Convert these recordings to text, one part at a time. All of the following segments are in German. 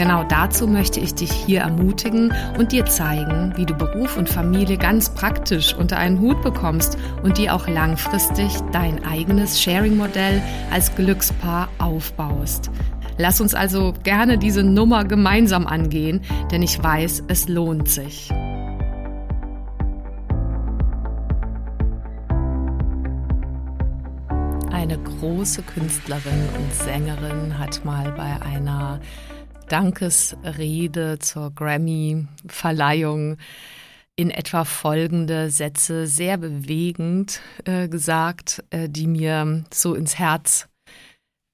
Genau dazu möchte ich dich hier ermutigen und dir zeigen, wie du Beruf und Familie ganz praktisch unter einen Hut bekommst und dir auch langfristig dein eigenes Sharing-Modell als Glückspaar aufbaust. Lass uns also gerne diese Nummer gemeinsam angehen, denn ich weiß, es lohnt sich. Eine große Künstlerin und Sängerin hat mal bei einer Dankesrede zur Grammy-Verleihung in etwa folgende Sätze sehr bewegend äh, gesagt, äh, die mir so ins Herz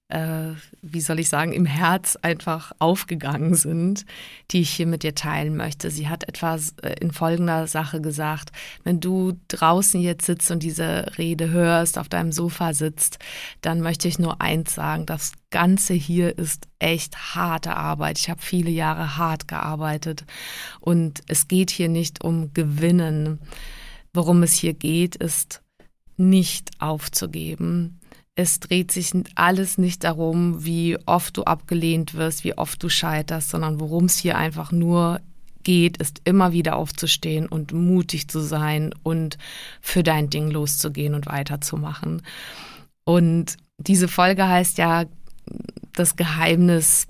äh, wie soll ich sagen, im Herz einfach aufgegangen sind, die ich hier mit dir teilen möchte. Sie hat etwas äh, in folgender Sache gesagt, wenn du draußen jetzt sitzt und diese Rede hörst, auf deinem Sofa sitzt, dann möchte ich nur eins sagen, das Ganze hier ist echt harte Arbeit. Ich habe viele Jahre hart gearbeitet und es geht hier nicht um Gewinnen. Worum es hier geht, ist nicht aufzugeben, es dreht sich alles nicht darum, wie oft du abgelehnt wirst, wie oft du scheiterst, sondern worum es hier einfach nur geht, ist immer wieder aufzustehen und mutig zu sein und für dein Ding loszugehen und weiterzumachen. Und diese Folge heißt ja das Geheimnis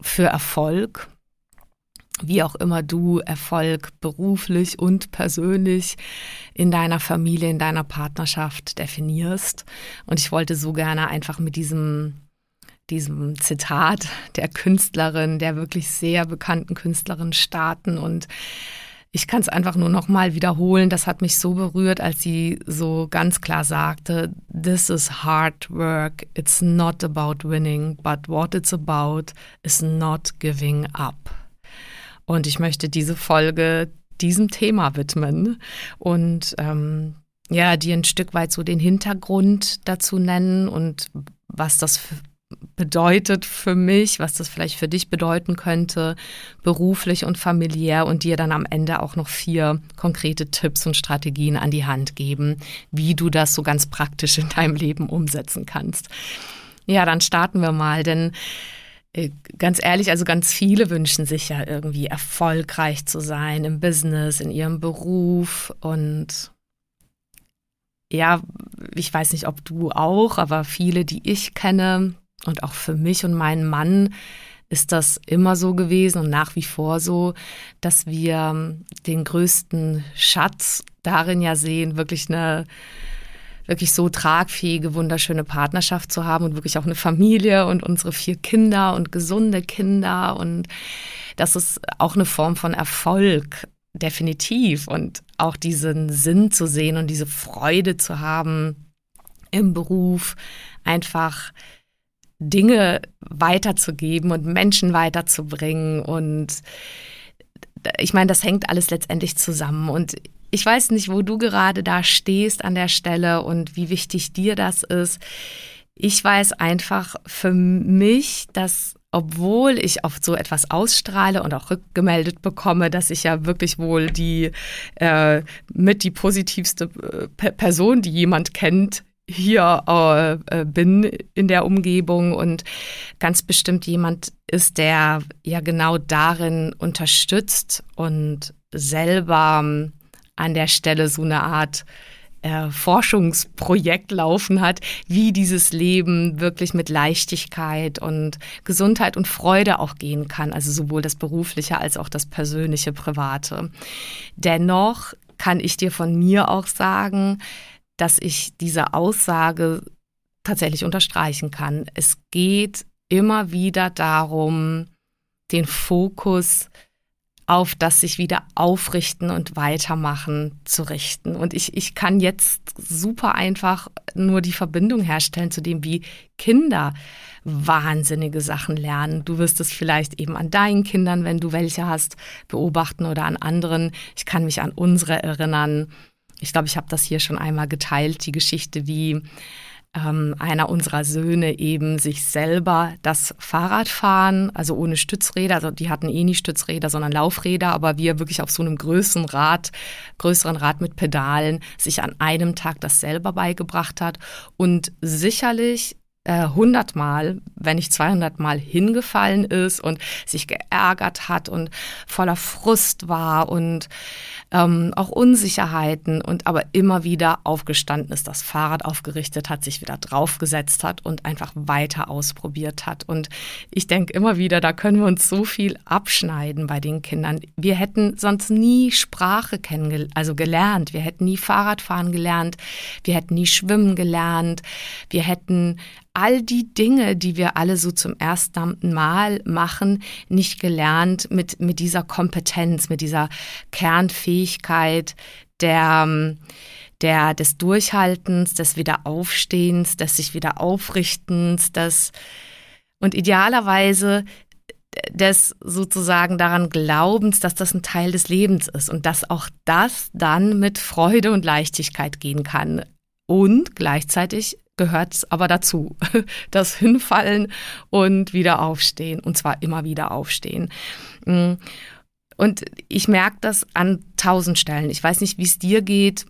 für Erfolg wie auch immer du Erfolg beruflich und persönlich in deiner Familie, in deiner Partnerschaft definierst. Und ich wollte so gerne einfach mit diesem, diesem Zitat der Künstlerin, der wirklich sehr bekannten Künstlerin starten und ich kann es einfach nur noch mal wiederholen. Das hat mich so berührt, als sie so ganz klar sagte: "This is hard work. It's not about winning, but what it's about is not giving up." Und ich möchte diese Folge diesem Thema widmen und ähm, ja, dir ein Stück weit so den Hintergrund dazu nennen und was das bedeutet für mich, was das vielleicht für dich bedeuten könnte, beruflich und familiär und dir dann am Ende auch noch vier konkrete Tipps und Strategien an die Hand geben, wie du das so ganz praktisch in deinem Leben umsetzen kannst. Ja, dann starten wir mal, denn ganz ehrlich, also ganz viele wünschen sich ja irgendwie erfolgreich zu sein im Business, in ihrem Beruf und ja, ich weiß nicht, ob du auch, aber viele, die ich kenne und auch für mich und meinen Mann ist das immer so gewesen und nach wie vor so, dass wir den größten Schatz darin ja sehen, wirklich eine wirklich so tragfähige, wunderschöne Partnerschaft zu haben und wirklich auch eine Familie und unsere vier Kinder und gesunde Kinder. Und das ist auch eine Form von Erfolg, definitiv. Und auch diesen Sinn zu sehen und diese Freude zu haben im Beruf, einfach Dinge weiterzugeben und Menschen weiterzubringen. Und ich meine, das hängt alles letztendlich zusammen. Und ich weiß nicht, wo du gerade da stehst an der Stelle und wie wichtig dir das ist. Ich weiß einfach für mich, dass obwohl ich oft so etwas ausstrahle und auch rückgemeldet bekomme, dass ich ja wirklich wohl die äh, mit die positivste äh, Person, die jemand kennt, hier äh, äh, bin in der Umgebung und ganz bestimmt jemand ist, der ja genau darin unterstützt und selber an der Stelle so eine Art äh, Forschungsprojekt laufen hat, wie dieses Leben wirklich mit Leichtigkeit und Gesundheit und Freude auch gehen kann, also sowohl das berufliche als auch das persönliche, private. Dennoch kann ich dir von mir auch sagen, dass ich diese Aussage tatsächlich unterstreichen kann. Es geht immer wieder darum, den Fokus auf das sich wieder aufrichten und weitermachen zu richten. Und ich, ich kann jetzt super einfach nur die Verbindung herstellen zu dem, wie Kinder wahnsinnige Sachen lernen. Du wirst es vielleicht eben an deinen Kindern, wenn du welche hast, beobachten oder an anderen. Ich kann mich an unsere erinnern. ich glaube, ich habe das hier schon einmal geteilt, die Geschichte, wie ähm, einer unserer Söhne eben sich selber das Fahrradfahren, also ohne Stützräder, also die hatten eh nicht Stützräder, sondern Laufräder, aber wir wirklich auf so einem größeren Rad, größeren Rad mit Pedalen sich an einem Tag das selber beigebracht hat und sicherlich äh, hundertmal, wenn nicht 200 Mal hingefallen ist und sich geärgert hat und voller Frust war und ähm, auch Unsicherheiten und aber immer wieder aufgestanden ist, das Fahrrad aufgerichtet hat, sich wieder draufgesetzt hat und einfach weiter ausprobiert hat. Und ich denke immer wieder, da können wir uns so viel abschneiden bei den Kindern. Wir hätten sonst nie Sprache kennengelernt, also gelernt. Wir hätten nie Fahrradfahren gelernt. Wir hätten nie Schwimmen gelernt. Wir hätten all die Dinge, die wir alle so zum ersten Mal machen, nicht gelernt mit, mit dieser Kompetenz, mit dieser Kernfähigkeit der, der, des Durchhaltens, des Wiederaufstehens, des sich wieder Aufrichtens, des, und idealerweise des sozusagen daran Glaubens, dass das ein Teil des Lebens ist und dass auch das dann mit Freude und Leichtigkeit gehen kann und gleichzeitig gehört es aber dazu. Das Hinfallen und wieder aufstehen. Und zwar immer wieder aufstehen. Und ich merke das an tausend Stellen. Ich weiß nicht, wie es dir geht.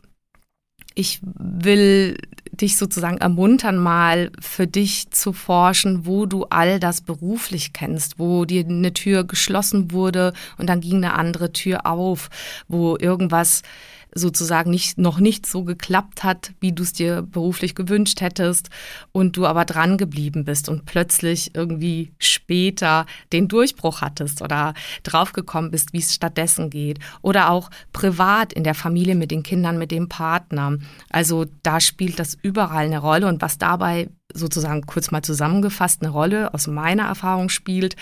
Ich will dich sozusagen ermuntern, mal für dich zu forschen, wo du all das beruflich kennst, wo dir eine Tür geschlossen wurde und dann ging eine andere Tür auf, wo irgendwas sozusagen nicht, noch nicht so geklappt hat, wie du es dir beruflich gewünscht hättest und du aber dran geblieben bist und plötzlich irgendwie später den Durchbruch hattest oder draufgekommen bist, wie es stattdessen geht. Oder auch privat in der Familie mit den Kindern, mit dem Partner. Also da spielt das überall eine Rolle und was dabei sozusagen kurz mal zusammengefasst eine Rolle aus meiner Erfahrung spielt,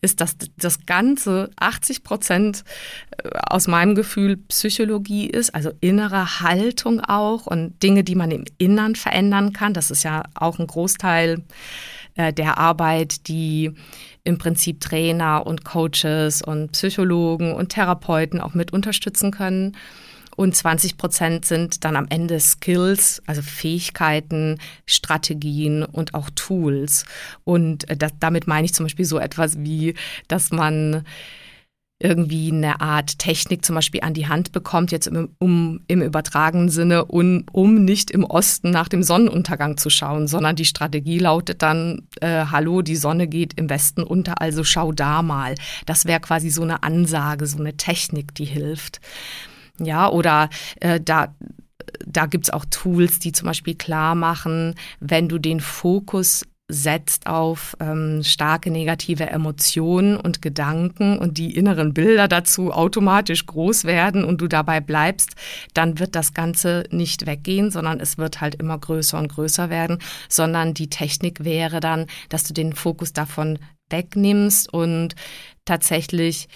ist, dass das Ganze 80 Prozent äh, aus meinem Gefühl Psychologie ist, also innere Haltung auch und Dinge, die man im Innern verändern kann. Das ist ja auch ein Großteil äh, der Arbeit, die im Prinzip Trainer und Coaches und Psychologen und Therapeuten auch mit unterstützen können. Und 20 Prozent sind dann am Ende Skills, also Fähigkeiten, Strategien und auch Tools. Und äh, das, damit meine ich zum Beispiel so etwas wie, dass man irgendwie eine Art Technik zum Beispiel an die Hand bekommt, jetzt im, um, im übertragenen Sinne, um, um nicht im Osten nach dem Sonnenuntergang zu schauen, sondern die Strategie lautet dann, äh, hallo, die Sonne geht im Westen unter, also schau da mal. Das wäre quasi so eine Ansage, so eine Technik, die hilft. Ja, oder äh, da da gibt's auch Tools, die zum Beispiel klar machen, wenn du den Fokus setzt auf ähm, starke negative Emotionen und Gedanken und die inneren Bilder dazu automatisch groß werden und du dabei bleibst, dann wird das Ganze nicht weggehen, sondern es wird halt immer größer und größer werden, sondern die Technik wäre dann, dass du den Fokus davon wegnimmst und tatsächlich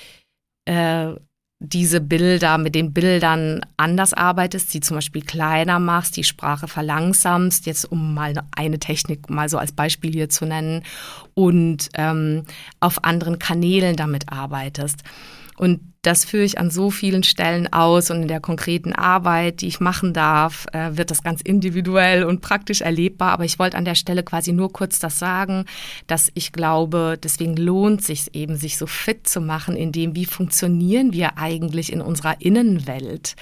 äh, diese Bilder, mit den Bildern anders arbeitest, sie zum Beispiel kleiner machst, die Sprache verlangsamst, jetzt um mal eine Technik mal so als Beispiel hier zu nennen, und ähm, auf anderen Kanälen damit arbeitest. Und das führe ich an so vielen Stellen aus und in der konkreten Arbeit, die ich machen darf, äh, wird das ganz individuell und praktisch erlebbar. Aber ich wollte an der Stelle quasi nur kurz das sagen, dass ich glaube, deswegen lohnt sich eben, sich so fit zu machen, in dem, wie funktionieren wir eigentlich in unserer Innenwelt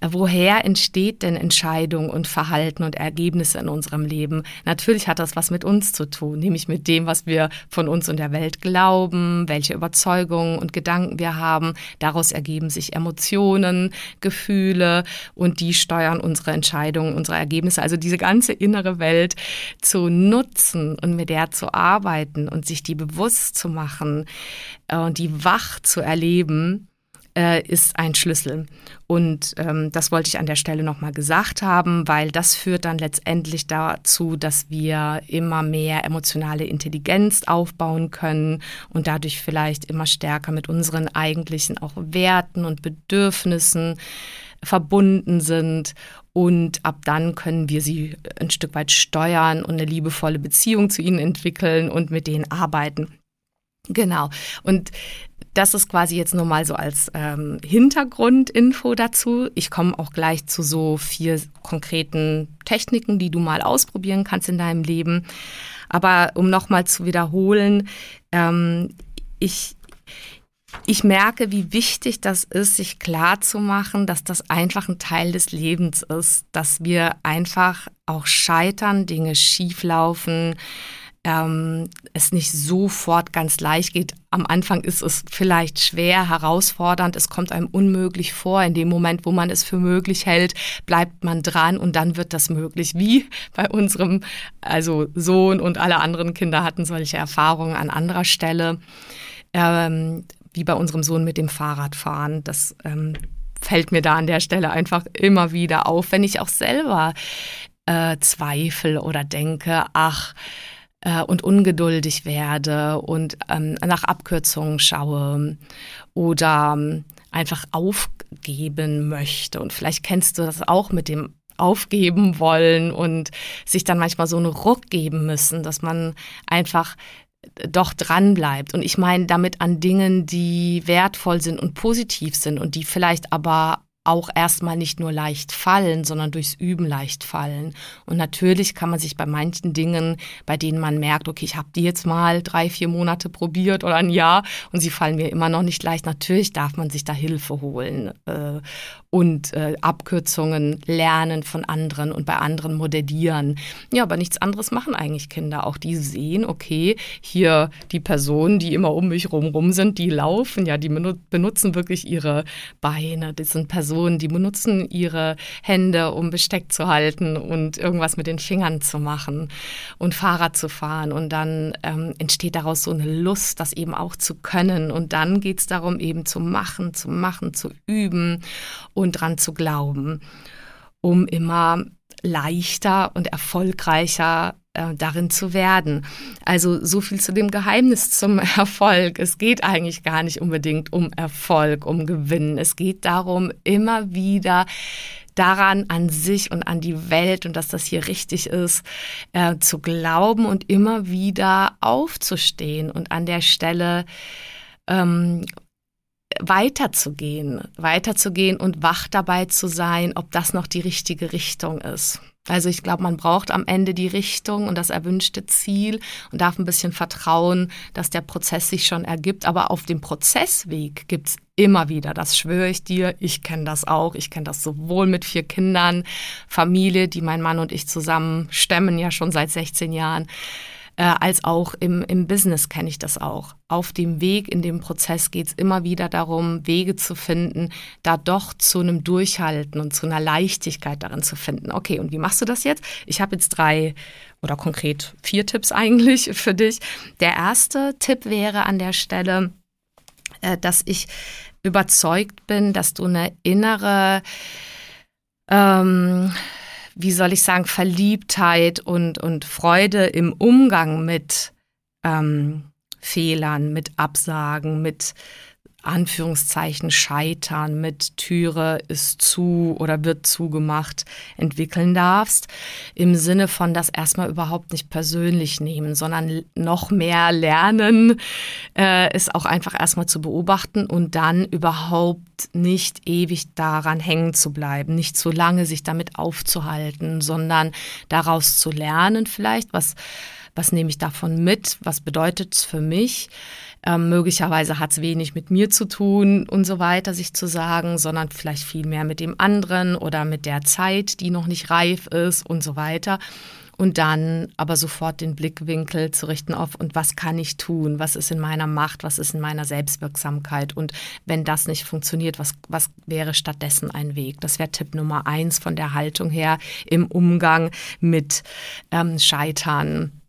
woher entsteht denn Entscheidung und Verhalten und Ergebnisse in unserem Leben? Natürlich hat das was mit uns zu tun, nämlich mit dem, was wir von uns und der Welt glauben, welche Überzeugungen und Gedanken wir haben. Daraus ergeben sich Emotionen, Gefühle und die steuern unsere Entscheidungen, unsere Ergebnisse. Also diese ganze innere Welt zu nutzen und mit der zu arbeiten und sich die bewusst zu machen äh, und die wach zu erleben, äh, ist ein Schlüssel. Und ähm, das wollte ich an der Stelle nochmal gesagt haben, weil das führt dann letztendlich dazu, dass wir immer mehr emotionale Intelligenz aufbauen können und dadurch vielleicht immer stärker mit unseren eigentlichen auch Werten und Bedürfnissen verbunden sind und ab dann können wir sie ein Stück weit steuern und eine liebevolle Beziehung zu ihnen entwickeln und mit denen arbeiten. Genau. Und das ist quasi jetzt nur mal so als ähm, Hintergrundinfo dazu. Ich komme auch gleich zu so vier konkreten Techniken, die du mal ausprobieren kannst in deinem Leben. Aber um nochmal zu wiederholen, ähm, ich, ich merke, wie wichtig das ist, sich klar zu machen, dass das einfach ein Teil des Lebens ist, dass wir einfach auch scheitern, Dinge schieflaufen, ähm, es nicht sofort ganz leicht geht. Am Anfang ist es vielleicht schwer, herausfordernd, es kommt einem unmöglich vor. In dem Moment, wo man es für möglich hält, bleibt man dran und dann wird das möglich. Wie bei unserem, also Sohn und alle anderen Kinder hatten solche Erfahrungen an anderer Stelle. Ähm, wie bei unserem Sohn mit dem Fahrradfahren. Das ähm, fällt mir da an der Stelle einfach immer wieder auf, wenn ich auch selber äh, zweifle oder denke, ach, äh, und ungeduldig werde und ähm, nach Abkürzungen schaue oder ähm, einfach aufgeben möchte. Und vielleicht kennst du das auch mit dem aufgeben wollen und sich dann manchmal so einen Ruck geben müssen, dass man einfach doch dran bleibt. Und ich meine damit an Dingen, die wertvoll sind und positiv sind und die vielleicht aber auch erstmal nicht nur leicht fallen, sondern durchs Üben leicht fallen. Und natürlich kann man sich bei manchen Dingen, bei denen man merkt, okay, ich habe die jetzt mal drei, vier Monate probiert oder ein Jahr und sie fallen mir immer noch nicht leicht, natürlich darf man sich da Hilfe holen äh, und äh, Abkürzungen lernen von anderen und bei anderen modellieren. Ja, aber nichts anderes machen eigentlich Kinder. Auch die sehen, okay, hier die Personen, die immer um mich rum, rum sind, die laufen, ja, die benutzen wirklich ihre Beine. Das sind Personen, Personen, die benutzen ihre Hände, um Besteck zu halten und irgendwas mit den Fingern zu machen und Fahrrad zu fahren. Und dann ähm, entsteht daraus so eine Lust, das eben auch zu können. Und dann geht es darum, eben zu machen, zu machen, zu üben und dran zu glauben, um immer leichter und erfolgreicher äh, darin zu werden. Also so viel zu dem Geheimnis zum Erfolg. Es geht eigentlich gar nicht unbedingt um Erfolg, um Gewinn. Es geht darum, immer wieder daran, an sich und an die Welt und dass das hier richtig ist, äh, zu glauben und immer wieder aufzustehen und an der Stelle ähm, weiterzugehen, weiterzugehen und wach dabei zu sein, ob das noch die richtige Richtung ist. Also ich glaube, man braucht am Ende die Richtung und das erwünschte Ziel und darf ein bisschen vertrauen, dass der Prozess sich schon ergibt. Aber auf dem Prozessweg gibt's immer wieder, das schwöre ich dir, ich kenne das auch. Ich kenne das sowohl mit vier Kindern, Familie, die mein Mann und ich zusammen stemmen, ja schon seit 16 Jahren äh, als auch im, im Business kenne ich das auch. Auf dem Weg in dem Prozess geht es immer wieder darum, Wege zu finden, da doch zu einem Durchhalten und zu einer Leichtigkeit darin zu finden. Okay, und wie machst du das jetzt? Ich habe jetzt drei oder konkret vier Tipps eigentlich für dich. Der erste Tipp wäre an der Stelle, äh, dass ich überzeugt bin, dass du eine innere ähm, wie soll ich sagen, Verliebtheit und, und Freude im Umgang mit ähm, Fehlern, mit Absagen, mit Anführungszeichen scheitern mit Türe ist zu oder wird zugemacht entwickeln darfst, im Sinne von das erstmal überhaupt nicht persönlich nehmen, sondern noch mehr lernen, äh, auch einfach erstmal zu beobachten und dann überhaupt nicht ewig daran hängen zu bleiben, nicht zu lange sich damit aufzuhalten, sondern daraus zu lernen vielleicht, was, was nehme ich davon mit, was bedeutet es für mich, ähm, möglicherweise hat es wenig mit mir zu tun und so weiter, sich zu sagen, sondern vielleicht viel mehr mit dem anderen oder mit der Zeit, die noch nicht reif ist und so weiter. Und dann aber sofort den Blickwinkel zu richten auf, und was kann ich tun? Was ist in meiner Macht? Was ist in meiner Selbstwirksamkeit? Und wenn das nicht funktioniert, was, was wäre stattdessen ein Weg? Das wäre Tipp Nummer eins von der Haltung her im Umgang mit ähm, Scheitern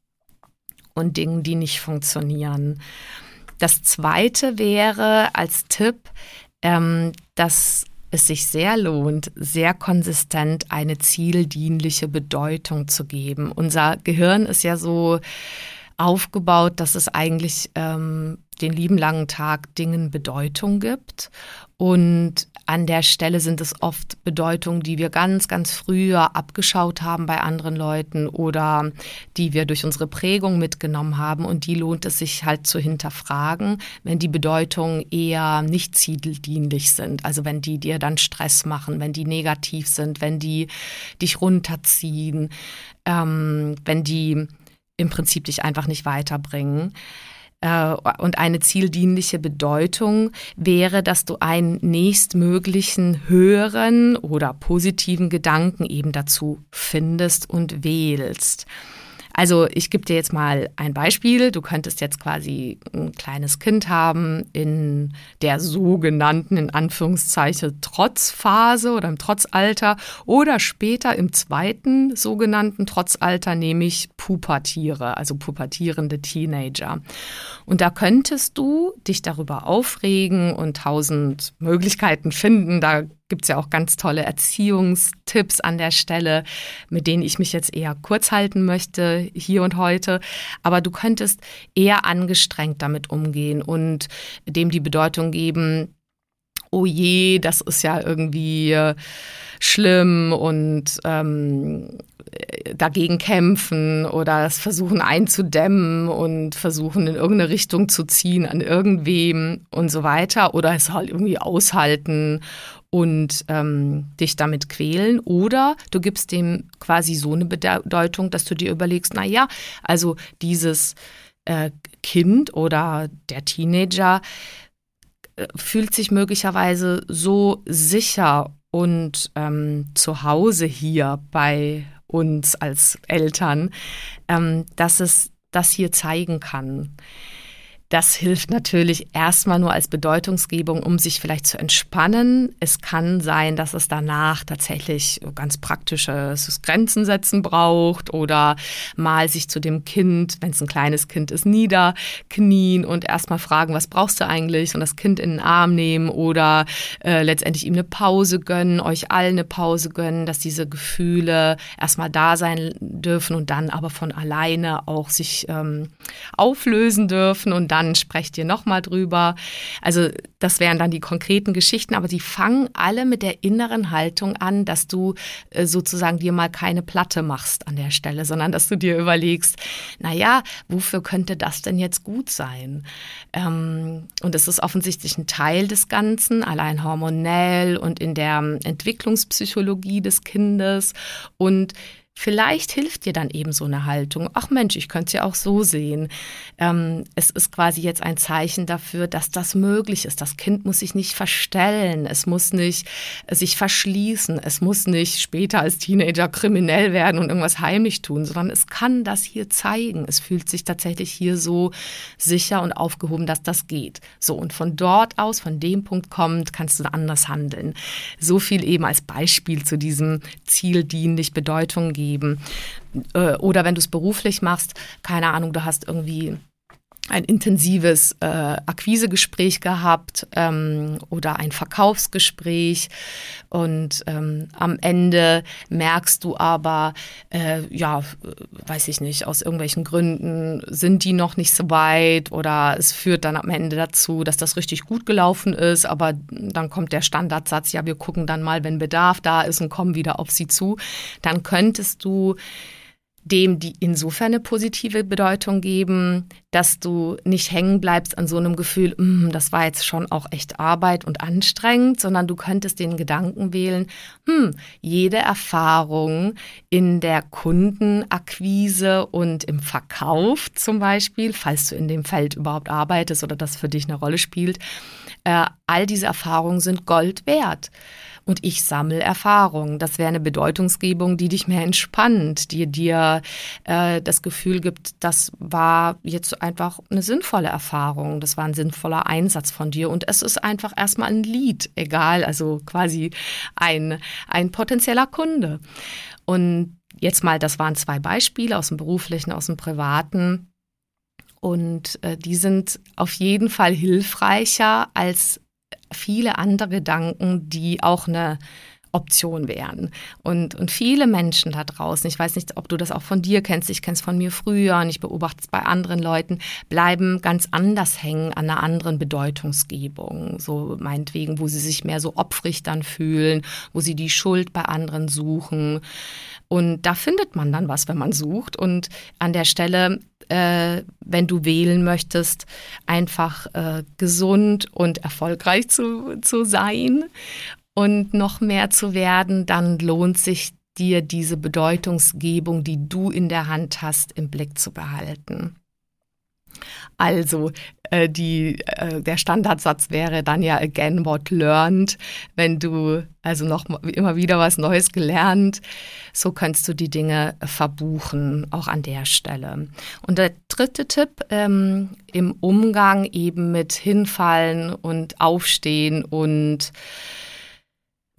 und Dingen, die nicht funktionieren. Das zweite wäre als Tipp, ähm, dass es sich sehr lohnt, sehr konsistent eine zieldienliche Bedeutung zu geben. Unser Gehirn ist ja so aufgebaut, dass es eigentlich ähm, den lieben langen Tag Dingen Bedeutung gibt. Und an der Stelle sind es oft Bedeutungen, die wir ganz, ganz früher abgeschaut haben bei anderen Leuten oder die wir durch unsere Prägung mitgenommen haben. Und die lohnt es sich halt zu hinterfragen, wenn die Bedeutungen eher nicht zieldienlich sind. Also wenn die dir dann Stress machen, wenn die negativ sind, wenn die dich runterziehen, ähm, wenn die im Prinzip dich einfach nicht weiterbringen. Äh, und eine zieldienliche Bedeutung wäre, dass du einen nächstmöglichen höheren oder positiven Gedanken eben dazu findest und wählst. Also ich gebe dir jetzt mal ein Beispiel. Du könntest jetzt quasi ein kleines Kind haben in der sogenannten, in Anführungszeichen, Trotzphase oder im Trotzalter oder später im zweiten sogenannten Trotzalter, nämlich Pubertiere, also pubertierende Teenager. Und da könntest du dich darüber aufregen und tausend Möglichkeiten finden. Da gibt es ja auch ganz tolle Erziehungstipps an der Stelle, mit denen ich mich jetzt eher kurz halten möchte, hier und heute. Aber du könntest eher angestrengt damit umgehen und dem die Bedeutung geben, oh je, das ist ja irgendwie äh, schlimm und ähm, dagegen kämpfen oder es versuchen einzudämmen und versuchen in irgendeine Richtung zu ziehen an irgendwem und so weiter oder es halt irgendwie aushalten und ähm, dich damit quälen. Oder du gibst dem quasi so eine Bedeutung, dass du dir überlegst, na ja, also dieses äh, Kind oder der Teenager äh, fühlt sich möglicherweise so sicher und ähm, zu Hause hier bei uns als Eltern, ähm, dass es das hier zeigen kann. Das hilft natürlich erstmal nur als Bedeutungsgebung, um sich vielleicht zu entspannen. Es kann sein, dass es danach tatsächlich ganz praktisches Grenzen setzen braucht oder mal sich zu dem Kind, wenn es ein kleines Kind ist, niederknien und erstmal fragen, was brauchst du eigentlich und das Kind in den Arm nehmen oder äh, letztendlich ihm eine Pause gönnen, euch allen eine Pause gönnen, dass diese Gefühle erstmal da sein dürfen und dann aber von alleine auch sich ähm, auflösen dürfen und dann dann sprecht ihr nochmal drüber. Also das wären dann die konkreten Geschichten, aber die fangen alle mit der inneren Haltung an, dass du äh, sozusagen dir mal keine Platte machst an der Stelle, sondern dass du dir überlegst, na ja, wofür könnte das denn jetzt gut sein? Ähm, und es ist offensichtlich ein Teil des Ganzen, allein hormonell und in der Entwicklungspsychologie des Kindes und Vielleicht hilft dir dann eben so eine Haltung. Ach Mensch, ich könnte es ja auch so sehen. Ähm, es ist quasi jetzt ein Zeichen dafür, dass das möglich ist. Das Kind muss sich nicht verstellen, es muss nicht äh, sich verschließen, es muss nicht später als Teenager kriminell werden und irgendwas heimlich tun, sondern es kann das hier zeigen. Es fühlt sich tatsächlich hier so sicher und aufgehoben, dass das geht. So, und von dort aus, von dem Punkt kommt, kannst du anders handeln. So viel eben als Beispiel zu diesem Ziel dienlich Bedeutung geben geben. Äh, oder wenn du es beruflich machst, keine Ahnung, du hast irgendwie ein intensives äh, Akquisegespräch gehabt ähm, oder ein Verkaufsgespräch. Und ähm, am Ende merkst du aber, äh, ja, weiß ich nicht, aus irgendwelchen Gründen sind die noch nicht so weit oder es führt dann am Ende dazu, dass das richtig gut gelaufen ist, aber dann kommt der Standardsatz, ja, wir gucken dann mal, wenn Bedarf da ist und kommen wieder auf sie zu, dann könntest du dem die insofern eine positive Bedeutung geben, dass du nicht hängen bleibst an so einem Gefühl, mm, das war jetzt schon auch echt Arbeit und anstrengend, sondern du könntest den Gedanken wählen, hm, jede Erfahrung in der Kundenakquise und im Verkauf zum Beispiel, falls du in dem Feld überhaupt arbeitest oder das für dich eine Rolle spielt, äh, all diese Erfahrungen sind Gold wert und ich sammle Erfahrungen. Das wäre eine Bedeutungsgebung, die dich mehr entspannt, die dir äh, das Gefühl gibt, das war jetzt einfach eine sinnvolle Erfahrung, das war ein sinnvoller Einsatz von dir und es ist einfach erstmal ein Lied, egal, also quasi ein, ein potenzieller Kunde. Und jetzt mal, das waren zwei Beispiele aus dem beruflichen, aus dem privaten. Und äh, die sind auf jeden Fall hilfreicher als viele andere Gedanken, die auch eine Option wären. Und, und viele Menschen da draußen, ich weiß nicht, ob du das auch von dir kennst, ich kenne es von mir früher und ich beobachte es bei anderen Leuten, bleiben ganz anders hängen an einer anderen Bedeutungsgebung. So meinetwegen, wo sie sich mehr so opfrig dann fühlen, wo sie die Schuld bei anderen suchen. Und da findet man dann was, wenn man sucht. Und an der Stelle, äh, wenn du wählen möchtest, einfach äh, gesund und erfolgreich zu, zu sein und noch mehr zu werden, dann lohnt sich dir diese Bedeutungsgebung, die du in der Hand hast, im Blick zu behalten. Also äh, die, äh, der Standardsatz wäre dann ja again what learned, wenn du also noch immer wieder was Neues gelernt, so kannst du die Dinge verbuchen, auch an der Stelle. Und der dritte Tipp ähm, im Umgang eben mit Hinfallen und Aufstehen und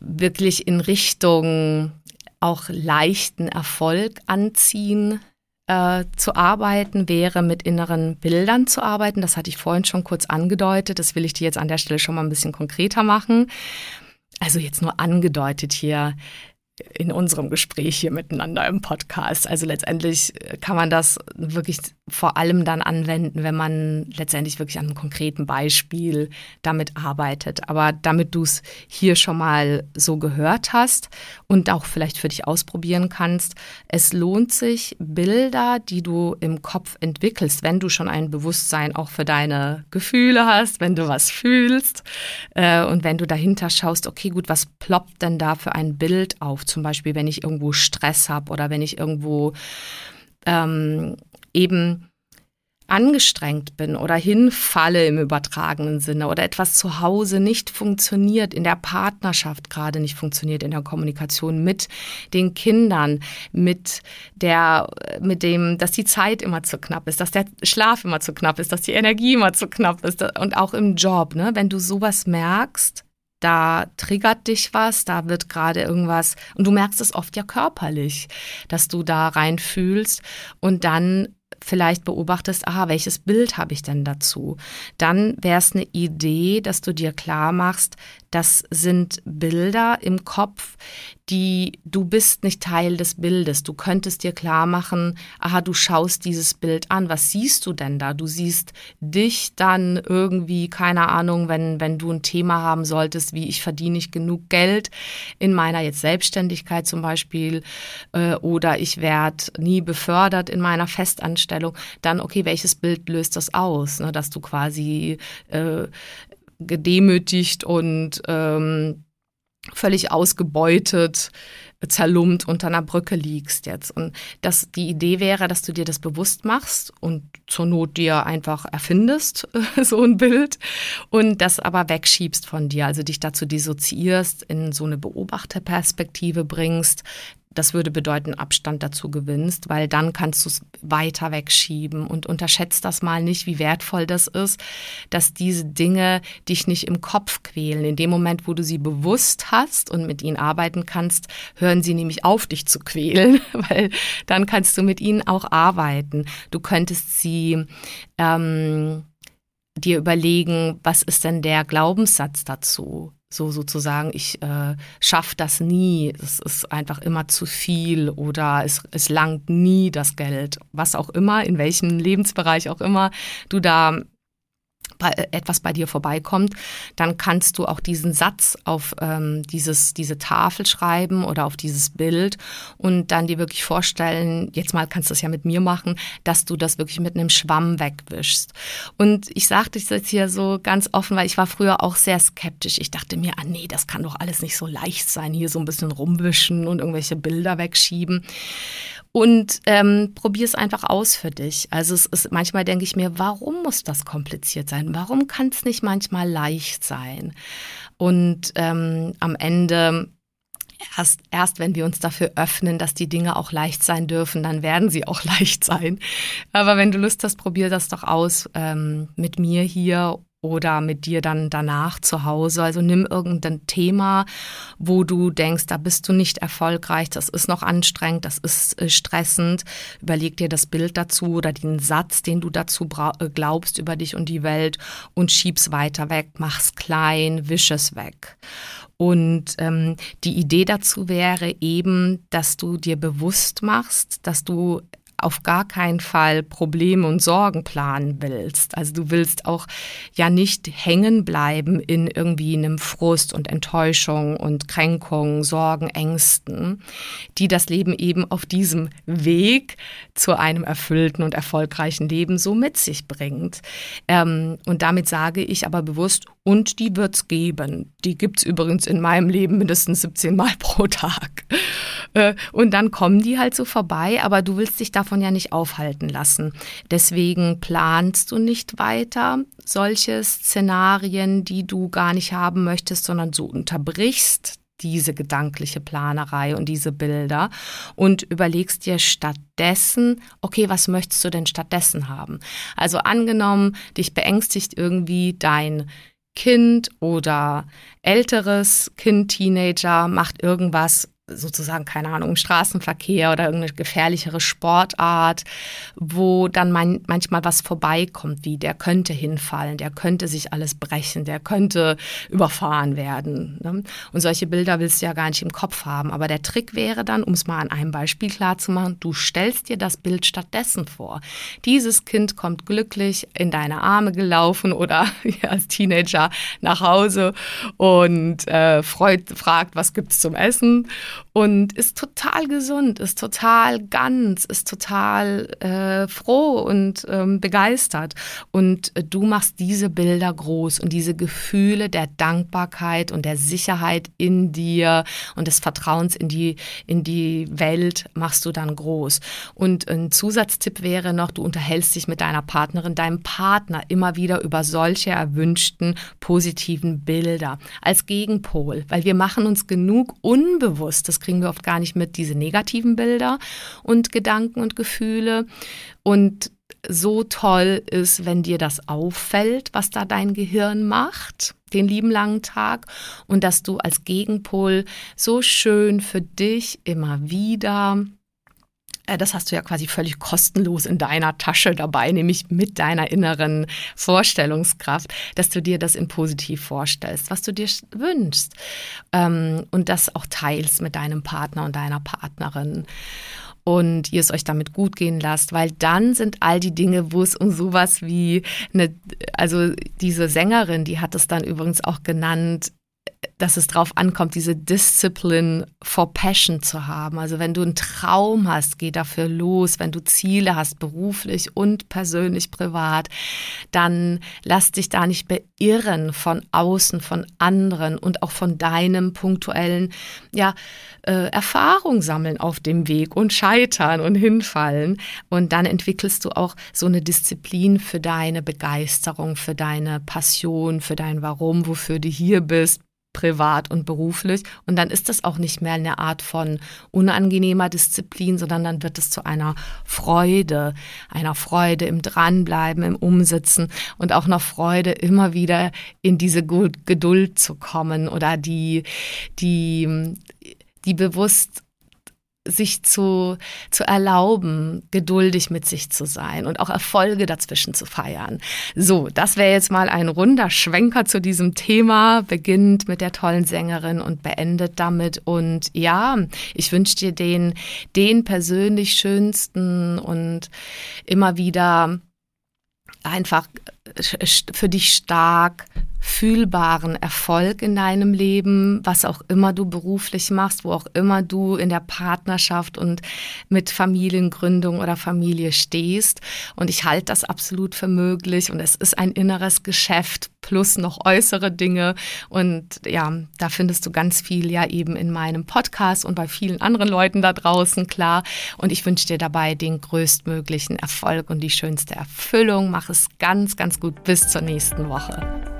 wirklich in Richtung auch leichten Erfolg anziehen äh, zu arbeiten, wäre mit inneren Bildern zu arbeiten. Das hatte ich vorhin schon kurz angedeutet. Das will ich dir jetzt an der Stelle schon mal ein bisschen konkreter machen. Also jetzt nur angedeutet hier in unserem Gespräch hier miteinander im Podcast. Also letztendlich kann man das wirklich vor allem dann anwenden, wenn man letztendlich wirklich an einem konkreten Beispiel damit arbeitet. Aber damit du es hier schon mal so gehört hast und auch vielleicht für dich ausprobieren kannst, es lohnt sich, Bilder, die du im Kopf entwickelst, wenn du schon ein Bewusstsein auch für deine Gefühle hast, wenn du was fühlst äh, und wenn du dahinter schaust, okay, gut, was ploppt denn da für ein Bild auf? Zum Beispiel, wenn ich irgendwo Stress habe oder wenn ich irgendwo ähm, eben angestrengt bin oder hinfalle im übertragenen Sinne oder etwas zu Hause nicht funktioniert, in der Partnerschaft gerade nicht funktioniert, in der Kommunikation mit den Kindern, mit der, mit dem, dass die Zeit immer zu knapp ist, dass der Schlaf immer zu knapp ist, dass die Energie immer zu knapp ist und auch im Job, ne? Wenn du sowas merkst, da triggert dich was, da wird gerade irgendwas und du merkst es oft ja körperlich, dass du da rein fühlst und dann vielleicht beobachtest, aha, welches Bild habe ich denn dazu? Dann wäre es eine Idee, dass du dir klar machst, das sind Bilder im Kopf, die du bist nicht Teil des Bildes. Du könntest dir klar machen, aha, du schaust dieses Bild an. Was siehst du denn da? Du siehst dich dann irgendwie, keine Ahnung, wenn, wenn du ein Thema haben solltest, wie ich verdiene nicht genug Geld in meiner jetzt Selbstständigkeit zum Beispiel äh, oder ich werde nie befördert in meiner Festanstellung, dann okay, welches Bild löst das aus? Ne, dass du quasi äh, gedemütigt und ähm, völlig ausgebeutet, zerlumpt unter einer Brücke liegst jetzt. Und das, die Idee wäre, dass du dir das bewusst machst und zur Not dir einfach erfindest, so ein Bild, und das aber wegschiebst von dir, also dich dazu dissoziierst, in so eine Beobachterperspektive bringst, das würde bedeuten, Abstand dazu gewinnst, weil dann kannst du es weiter wegschieben und unterschätzt das mal nicht, wie wertvoll das ist, dass diese Dinge dich nicht im Kopf quälen. In dem Moment, wo du sie bewusst hast und mit ihnen arbeiten kannst, hören sie nämlich auf, dich zu quälen, weil dann kannst du mit ihnen auch arbeiten. Du könntest sie ähm, dir überlegen, was ist denn der Glaubenssatz dazu? So sozusagen, ich äh, schaffe das nie, es ist einfach immer zu viel oder es, es langt nie das Geld, was auch immer, in welchem Lebensbereich auch immer du da bei, äh, etwas bei dir vorbeikommt, dann kannst du auch diesen Satz auf ähm, dieses, diese Tafel schreiben oder auf dieses Bild und dann dir wirklich vorstellen, jetzt mal kannst du das ja mit mir machen, dass du das wirklich mit einem Schwamm wegwischst. Und ich sagte das jetzt hier so ganz offen, weil ich war früher auch sehr skeptisch. Ich dachte mir, ah nee, das kann doch alles nicht so leicht sein, hier so ein bisschen rumwischen und irgendwelche Bilder wegschieben und ähm, probier es einfach aus für dich. Also es ist manchmal denke ich mir, warum muss das kompliziert sein? Warum kann es nicht manchmal leicht sein? Und ähm, am Ende erst, erst wenn wir uns dafür öffnen, dass die Dinge auch leicht sein dürfen, dann werden sie auch leicht sein. Aber wenn du Lust hast, probier das doch aus ähm, mit mir hier oder mit dir dann danach zu Hause. Also nimm irgendein Thema, wo du denkst, da bist du nicht erfolgreich, das ist noch anstrengend, das ist äh, stressend. Überleg dir das Bild dazu oder den Satz, den du dazu äh, glaubst über dich und die Welt und schieb's weiter weg, mach's klein, wisch es weg. Und ähm, die Idee dazu wäre eben, dass du dir bewusst machst, dass du auf gar keinen Fall Probleme und Sorgen planen willst. Also du willst auch ja nicht hängen bleiben in irgendwie einem Frust und Enttäuschung und Kränkung, Sorgen, Ängsten, die das Leben eben auf diesem Weg zu einem erfüllten und erfolgreichen Leben so mit sich bringt. Ähm, und damit sage ich aber bewusst, und die wird's geben. Die gibt's übrigens in meinem Leben mindestens 17 Mal pro Tag. Äh, und dann kommen die halt so vorbei, aber du willst dich davon ja nicht aufhalten lassen. Deswegen planst du nicht weiter solche Szenarien, die du gar nicht haben möchtest, sondern so unterbrichst diese gedankliche Planerei und diese Bilder und überlegst dir stattdessen, okay, was möchtest du denn stattdessen haben? Also angenommen, dich beängstigt irgendwie dein Kind oder älteres Kind, Teenager macht irgendwas sozusagen, keine Ahnung, Straßenverkehr oder irgendeine gefährlichere Sportart, wo dann man, manchmal was vorbeikommt, wie der könnte hinfallen, der könnte sich alles brechen, der könnte überfahren werden. Ne? Und solche Bilder willst du ja gar nicht im Kopf haben. Aber der Trick wäre dann, um es mal an einem Beispiel klar zu machen, du stellst dir das Bild stattdessen vor. Dieses Kind kommt glücklich in deine Arme gelaufen oder als Teenager nach Hause und äh, freut, fragt, was gibt's zum Essen? Und ist total gesund, ist total ganz, ist total äh, froh und ähm, begeistert. Und äh, du machst diese Bilder groß und diese Gefühle der Dankbarkeit und der Sicherheit in dir und des Vertrauens in die, in die Welt machst du dann groß. Und ein Zusatztipp wäre noch, du unterhältst dich mit deiner Partnerin, deinem Partner immer wieder über solche erwünschten positiven Bilder als Gegenpol, weil wir machen uns genug unbewusst das kriegen wir oft gar nicht mit, diese negativen Bilder und Gedanken und Gefühle. Und so toll ist, wenn dir das auffällt, was da dein Gehirn macht, den lieben langen Tag, und dass du als Gegenpol so schön für dich immer wieder das hast du ja quasi völlig kostenlos in deiner Tasche dabei, nämlich mit deiner inneren Vorstellungskraft, dass du dir das in positiv vorstellst, was du dir wünschst. Ähm, und das auch teilst mit deinem Partner und deiner Partnerin. Und ihr es euch damit gut gehen lasst, weil dann sind all die Dinge, wo es um sowas wie eine, also diese Sängerin, die hat es dann übrigens auch genannt, dass es darauf ankommt, diese Discipline for Passion zu haben. Also wenn du einen Traum hast, geh dafür los. Wenn du Ziele hast, beruflich und persönlich privat, dann lass dich da nicht beirren von außen, von anderen und auch von deinem punktuellen, ja, äh, Erfahrung sammeln auf dem Weg und scheitern und hinfallen. Und dann entwickelst du auch so eine Disziplin für deine Begeisterung, für deine Passion, für dein Warum, wofür du hier bist privat und beruflich. Und dann ist das auch nicht mehr eine Art von unangenehmer Disziplin, sondern dann wird es zu einer Freude, einer Freude im Dranbleiben, im Umsitzen und auch einer Freude, immer wieder in diese Geduld zu kommen oder die, die, die bewusst sich zu, zu erlauben, geduldig mit sich zu sein und auch Erfolge dazwischen zu feiern. So, das wäre jetzt mal ein runder Schwenker zu diesem Thema, beginnt mit der tollen Sängerin und beendet damit. Und ja, ich wünsche dir den, den persönlich schönsten und immer wieder einfach für dich stark fühlbaren Erfolg in deinem Leben, was auch immer du beruflich machst, wo auch immer du in der Partnerschaft und mit Familiengründung oder Familie stehst. Und ich halte das absolut für möglich und es ist ein inneres Geschäft plus noch äußere Dinge. Und ja, da findest du ganz viel ja eben in meinem Podcast und bei vielen anderen Leuten da draußen, klar. Und ich wünsche dir dabei den größtmöglichen Erfolg und die schönste Erfüllung. Mach es ganz, ganz gut. Bis zur nächsten Woche.